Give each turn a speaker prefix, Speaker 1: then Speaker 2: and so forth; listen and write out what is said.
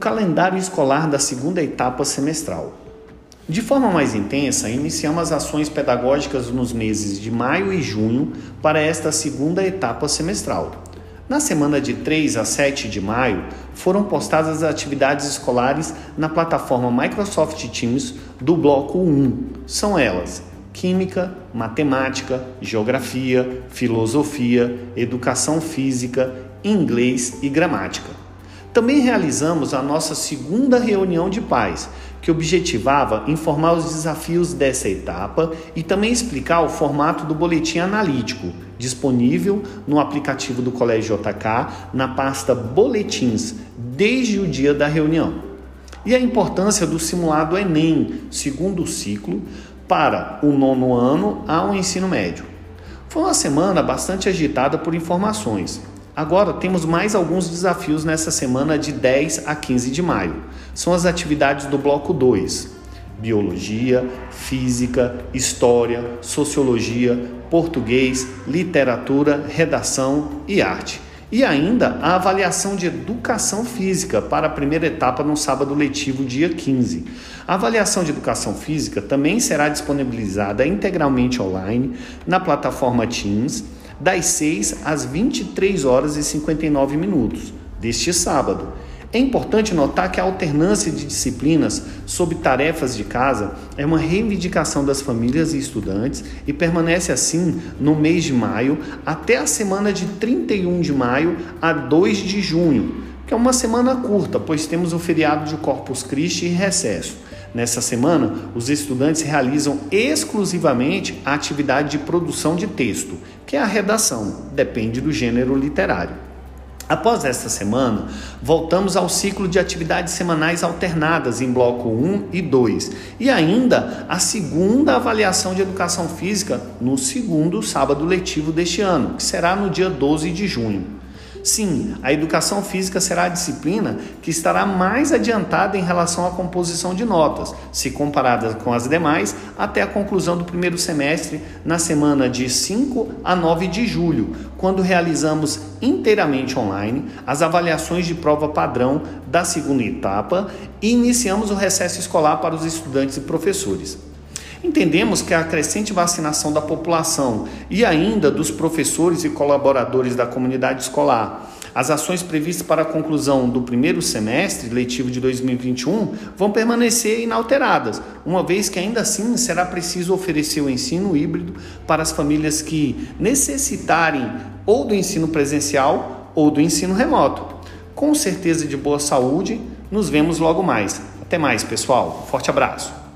Speaker 1: calendário escolar da segunda etapa semestral. De forma mais intensa, iniciamos as ações pedagógicas nos meses de maio e junho para esta segunda etapa semestral. Na semana de 3 a 7 de maio, foram postadas as atividades escolares na plataforma Microsoft Teams do bloco 1. São elas: Química, Matemática, Geografia, Filosofia, Educação Física, Inglês e Gramática. Também realizamos a nossa segunda reunião de pais, que objetivava informar os desafios dessa etapa e também explicar o formato do boletim analítico, disponível no aplicativo do Colégio JK na pasta Boletins, desde o dia da reunião. E a importância do simulado Enem, segundo ciclo, para o nono ano ao ensino médio. Foi uma semana bastante agitada por informações. Agora temos mais alguns desafios nessa semana de 10 a 15 de maio. São as atividades do bloco 2: biologia, física, história, sociologia, português, literatura, redação e arte. E ainda a avaliação de educação física para a primeira etapa no sábado letivo, dia 15. A avaliação de educação física também será disponibilizada integralmente online na plataforma Teams das 6 às 23 horas e 59 minutos deste sábado. É importante notar que a alternância de disciplinas sob tarefas de casa é uma reivindicação das famílias e estudantes e permanece assim no mês de maio até a semana de 31 de maio a 2 de junho, que é uma semana curta, pois temos o feriado de Corpus Christi e recesso. Nessa semana, os estudantes realizam exclusivamente a atividade de produção de texto, que é a redação, depende do gênero literário. Após esta semana, voltamos ao ciclo de atividades semanais alternadas em bloco 1 e 2 e ainda a segunda avaliação de educação física no segundo sábado letivo deste ano, que será no dia 12 de junho. Sim, a educação física será a disciplina que estará mais adiantada em relação à composição de notas, se comparada com as demais, até a conclusão do primeiro semestre, na semana de 5 a 9 de julho, quando realizamos inteiramente online as avaliações de prova padrão da segunda etapa e iniciamos o recesso escolar para os estudantes e professores. Entendemos que a crescente vacinação da população e ainda dos professores e colaboradores da comunidade escolar, as ações previstas para a conclusão do primeiro semestre letivo de 2021 vão permanecer inalteradas, uma vez que ainda assim será preciso oferecer o ensino híbrido para as famílias que necessitarem ou do ensino presencial ou do ensino remoto. Com certeza de boa saúde, nos vemos logo mais. Até mais, pessoal. Forte abraço.